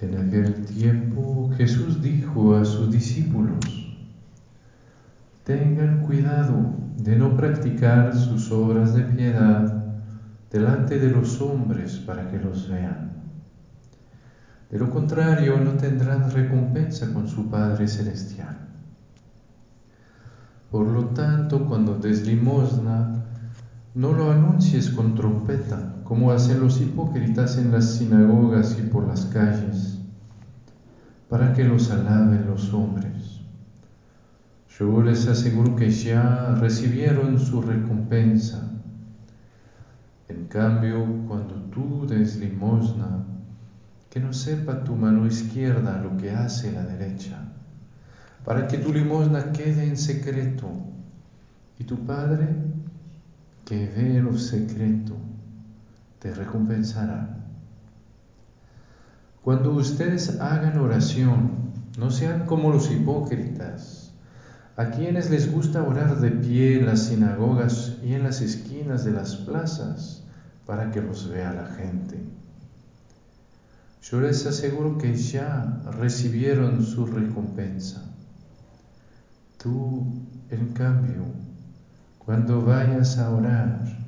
En aquel tiempo Jesús dijo a sus discípulos, tengan cuidado de no practicar sus obras de piedad delante de los hombres para que los vean. De lo contrario, no tendrán recompensa con su Padre Celestial. Por lo tanto, cuando des limosna, no lo anuncies con como hacen los hipócritas en las sinagogas y por las calles, para que los alaben los hombres. Yo les aseguro que ya recibieron su recompensa. En cambio, cuando tú des limosna, que no sepa tu mano izquierda lo que hace la derecha, para que tu limosna quede en secreto, y tu Padre que ve lo secreto, te recompensará. Cuando ustedes hagan oración, no sean como los hipócritas, a quienes les gusta orar de pie en las sinagogas y en las esquinas de las plazas para que los vea la gente. Yo les aseguro que ya recibieron su recompensa. Tú, en cambio, cuando vayas a orar,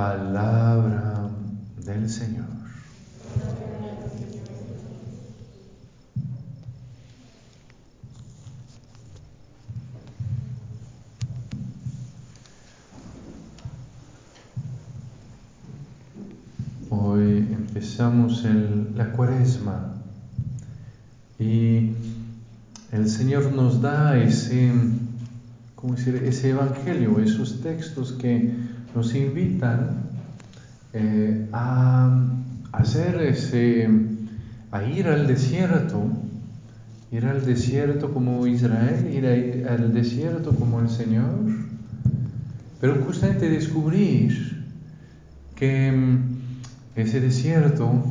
Palabra del Señor. Hoy empezamos la cuaresma y el Señor nos da ese, ¿cómo decir? ese evangelio, esos textos que nos invitan eh, a hacer ese, a ir al desierto, ir al desierto como Israel, ir al desierto como el Señor, pero justamente descubrir que mm, ese desierto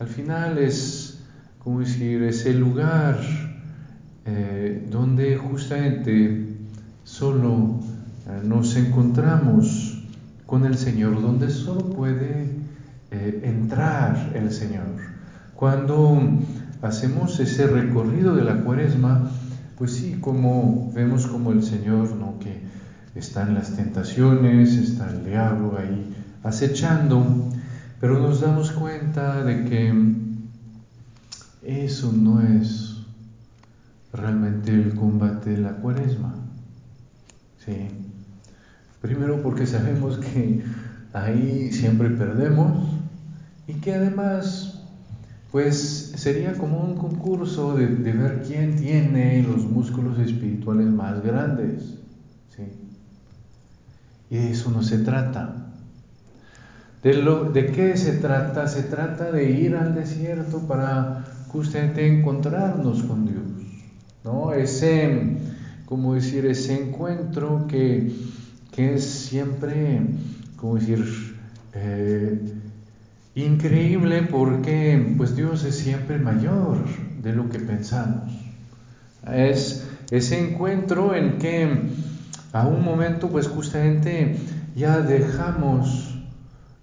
al final es, como decir, ese lugar eh, donde justamente solo eh, nos encontramos con el Señor, donde solo puede eh, entrar el Señor. Cuando hacemos ese recorrido de la cuaresma, pues sí, como vemos como el Señor, ¿no? que está en las tentaciones, está el diablo ahí acechando, pero nos damos cuenta de que eso no es realmente el combate de la cuaresma. ¿sí? Primero porque sabemos que ahí siempre perdemos y que además pues sería como un concurso de, ver quién tiene los músculos espirituales más grandes. ¿sí? Y de eso no se trata. ¿De, lo, ¿De qué se trata? Se trata de ir al desierto para justamente encontrarnos con Dios. ¿no? Ese, como decir, ese encuentro que, es siempre, como decir, eh, increíble porque pues Dios es siempre mayor de lo que pensamos. Es ese encuentro en que a un momento pues justamente ya dejamos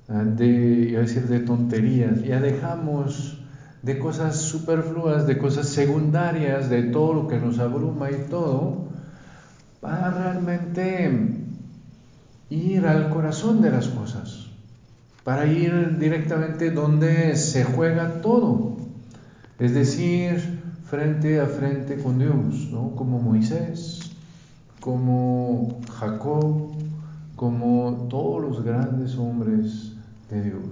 eh, de, decir, de tonterías, ya dejamos de cosas superfluas, de cosas secundarias, de todo lo que nos abruma y todo, para realmente ir al corazón de las cosas. para ir directamente donde se juega todo, es decir, frente a frente con Dios, ¿no? como Moisés, como Jacob, como todos los grandes hombres de Dios.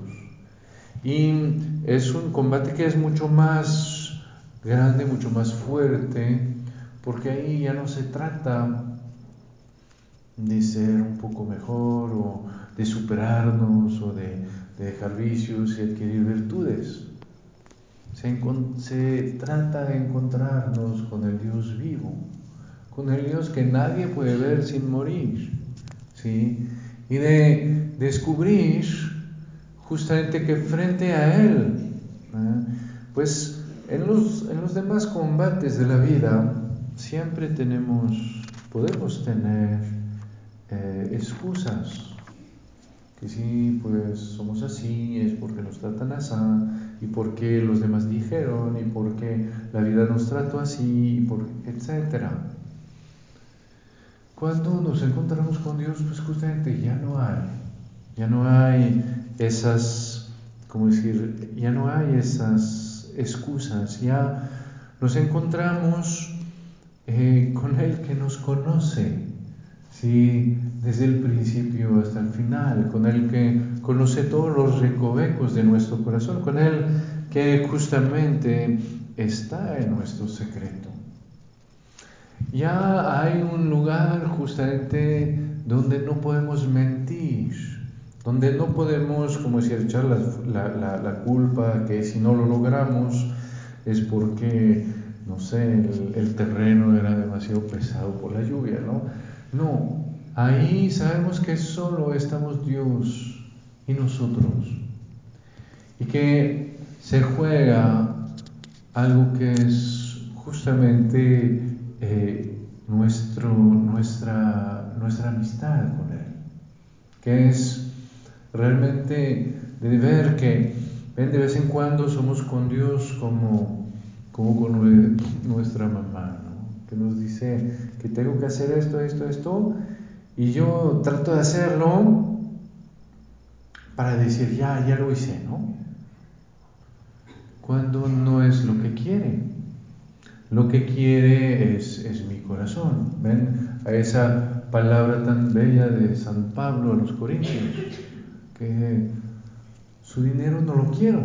Y es un combate que es mucho más grande, mucho más fuerte, porque ahí ya no se trata de ser un poco mejor o de superarnos o de, dejar vicios y adquirir virtudes. Se, trata de encontrarnos con el Dios vivo, con el Dios que nadie puede ver sin morir, ¿sí? Y de descubrir justamente que frente a Él, ¿eh? pues en los, en los demás combates de la vida siempre tenemos, podemos tener eh, excusas, que sí, pues somos así, es porque nos tratan así, y porque los demás dijeron, y porque la vida nos trató así, y etc. Cuando nos encontramos con Dios, pues justamente ya no hay, ya no hay esas, como decir, ya no hay esas excusas, ya nos encontramos eh, con el que nos conoce, ¿sí? desde el principio hasta el final, con el que conoce todos los recovecos de nuestro corazón, con el que justamente está en nuestro secreto. Ya hay un lugar justamente donde no podemos mentir, donde no podemos, como decir, echar la, la, culpa que si no lo logramos es porque, no sé, el terreno era demasiado pesado por la lluvia, ¿no? No, ahí sabemos que solo estamos Dios y nosotros. Y que se juega algo que es justamente eh, nuestro, nuestra, nuestra amistad con Él. Que es realmente de ver que ven, de vez en cuando somos con Dios como, como con nuestra mamá que nos dice que tengo que hacer esto, esto, esto, y yo trato de hacerlo para decir, ya, ya lo hice, ¿no? Cuando no es lo que quiere. Lo que quiere es, es mi corazón. ¿Ven? A esa palabra tan bella de San Pablo a los Corintios, que su dinero no lo quiero.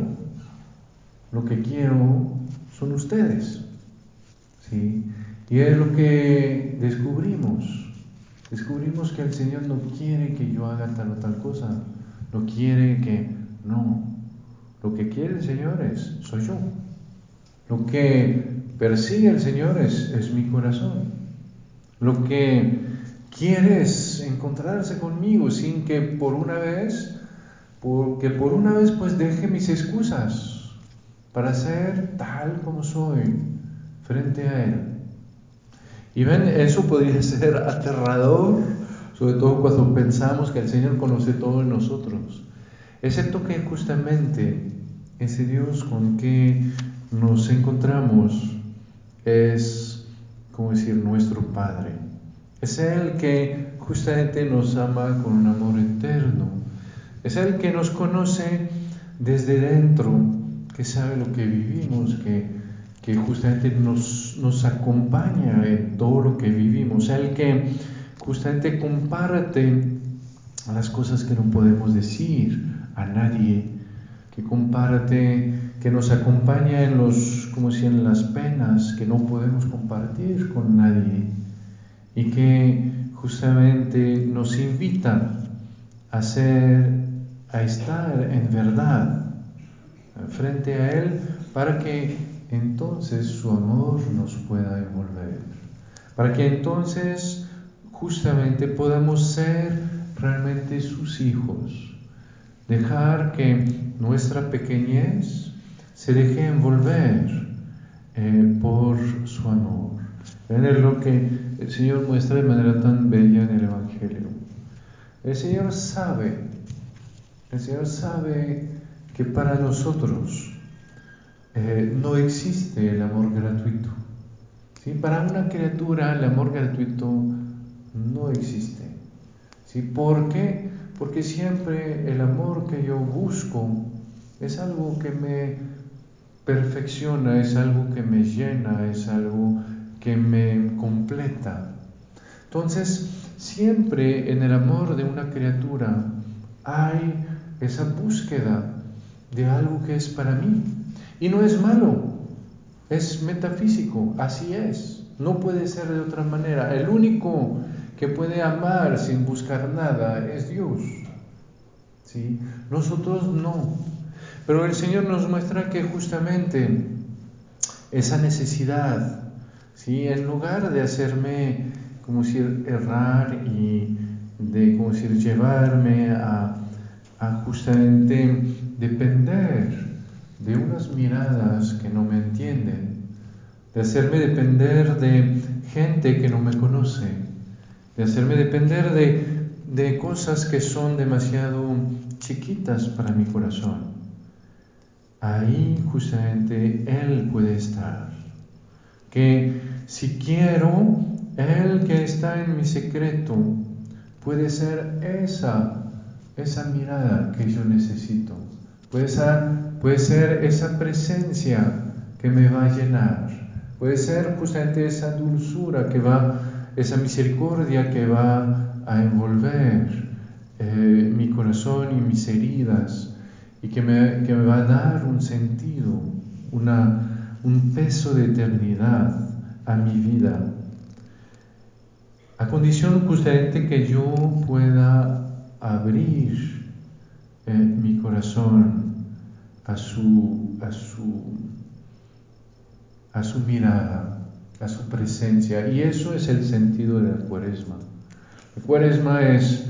Lo que quiero son ustedes. ¿sí? Y es lo que descubrimos. Descubrimos que el Señor no quiere que yo haga tal o tal cosa. No quiere que... No. Lo que quiere el Señor es, soy yo. Lo que persigue el Señor es, es mi corazón. Lo que quiere es encontrarse conmigo sin que por una vez, que por una vez pues deje mis excusas para ser tal como soy frente a Él. Y ven, eso podría ser aterrador, sobre todo cuando pensamos que el Señor conoce todo en nosotros. Excepto que justamente ese Dios con que nos encontramos es, como decir, nuestro Padre. Es el que justamente nos ama con un amor eterno. Es el que nos conoce desde dentro, que sabe lo que vivimos, que que justamente nos, nos acompaña en todo lo que vivimos, el que justamente comparte las cosas que no podemos decir a nadie, que comparte, que nos acompaña en los, como si en las penas que no podemos compartir con nadie. Y que justamente nos invita a ser, a estar en verdad frente a Él para que entonces su amor nos pueda envolver, para que entonces justamente podamos ser realmente sus hijos, dejar que nuestra pequeñez se deje envolver eh, por su amor. Es lo que el Señor muestra de manera tan bella en el Evangelio. El Señor sabe, el Señor sabe que para nosotros eh, no existe el amor gratuito. ¿sí? Para una criatura el amor gratuito no existe. ¿sí? ¿Por qué? porque siempre el amor que yo busco es algo que me perfecciona, es algo que me llena, es algo que me completa. Entonces, siempre en el amor de una criatura hay esa búsqueda de algo que es para mí. Y no es malo, es metafísico, así es. No puede ser de otra manera. El único que puede amar sin buscar nada es Dios. ¿Sí? Nosotros no. Pero el Señor nos muestra que justamente esa necesidad, ¿sí? en lugar de hacerme como si errar y de como si llevarme a, a justamente depender de unas miradas que no me entienden, de hacerme depender de gente que no me conoce, de hacerme depender de, de cosas que son demasiado chiquitas para mi corazón. Ahí justamente Él puede estar. Que si quiero, Él que está en mi secreto, puede ser esa, esa mirada que yo necesito. Puede ser, puede ser esa presencia que me va a llenar. Puede ser justamente esa dulzura que va, esa misericordia que va a envolver eh, mi corazón y mis heridas y que me, que me va a dar un sentido, una, un peso de eternidad a mi vida, a condición justamente que yo pueda abrir eh, mi corazón a su, a, su, a su mirada, a su presencia. Y eso es el sentido de la cuaresma. La cuaresma es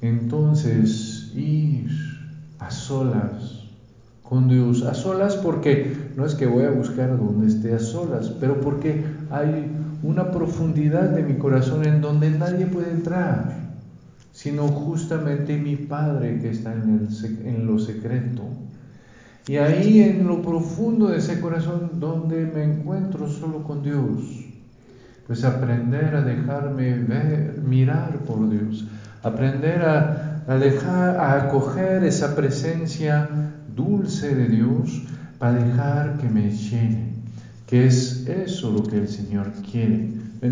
entonces ir a solas con Dios, a solas porque no es que voy a buscar donde esté a solas, pero porque hay una profundidad de mi corazón en donde nadie puede entrar, sino justamente mi Padre que está en, el, en lo secreto. Y ahí en lo profundo de ese corazón donde me encuentro solo con Dios, pues aprender a dejarme ver, mirar por Dios, aprender a a dejar, a acoger esa presencia dulce de Dios para dejar que me llene, que es eso lo que el Señor quiere.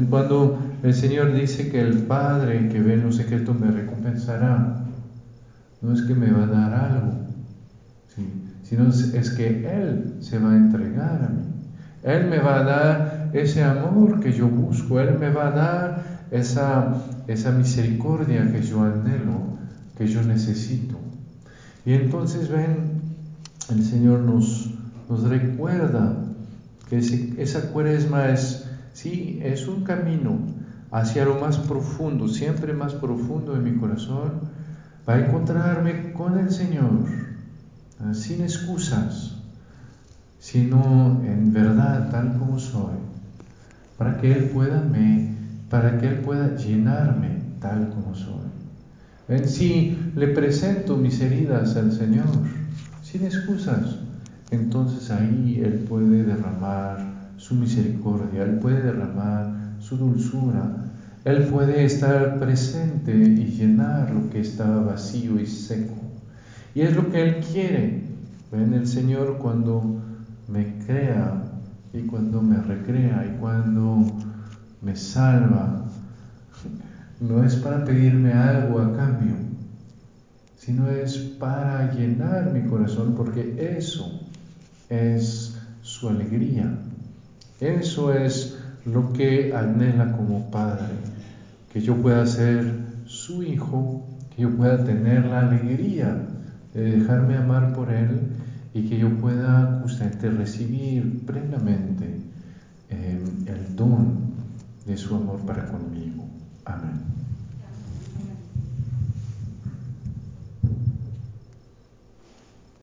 Cuando el Señor dice que el Padre que ve en lo secreto me recompensará, no es que me va a dar algo, sino es que Él se va a entregar a mí. Él me va a dar ese amor que yo busco, Él me va a dar esa, esa misericordia que yo anhelo, que yo necesito. Y entonces ven, el Señor nos, nos recuerda que esa cuaresma es, sí, es un camino hacia lo más profundo, siempre más profundo de mi corazón, para encontrarme con el Señor, sin excusas, sino en verdad tal como soy, para que Él pueda me, para que Él pueda llenarme tal como soy. En sí le presento mis heridas al Señor, sin excusas. Entonces ahí Él puede derramar su misericordia, Él puede derramar su dulzura, Él puede estar presente y llenar lo que estaba vacío y seco. Y es lo que Él quiere. Ven el Señor cuando me crea y cuando me recrea y cuando me salva no es para pedirme algo a cambio, sino es para llenar mi corazón, porque eso es su alegría, eso es lo que anhela como padre, que yo pueda ser su hijo, que yo pueda tener la alegría de dejarme amar por él y que yo pueda justamente recibir plenamente eh, el don de su amor para conmigo. Amén.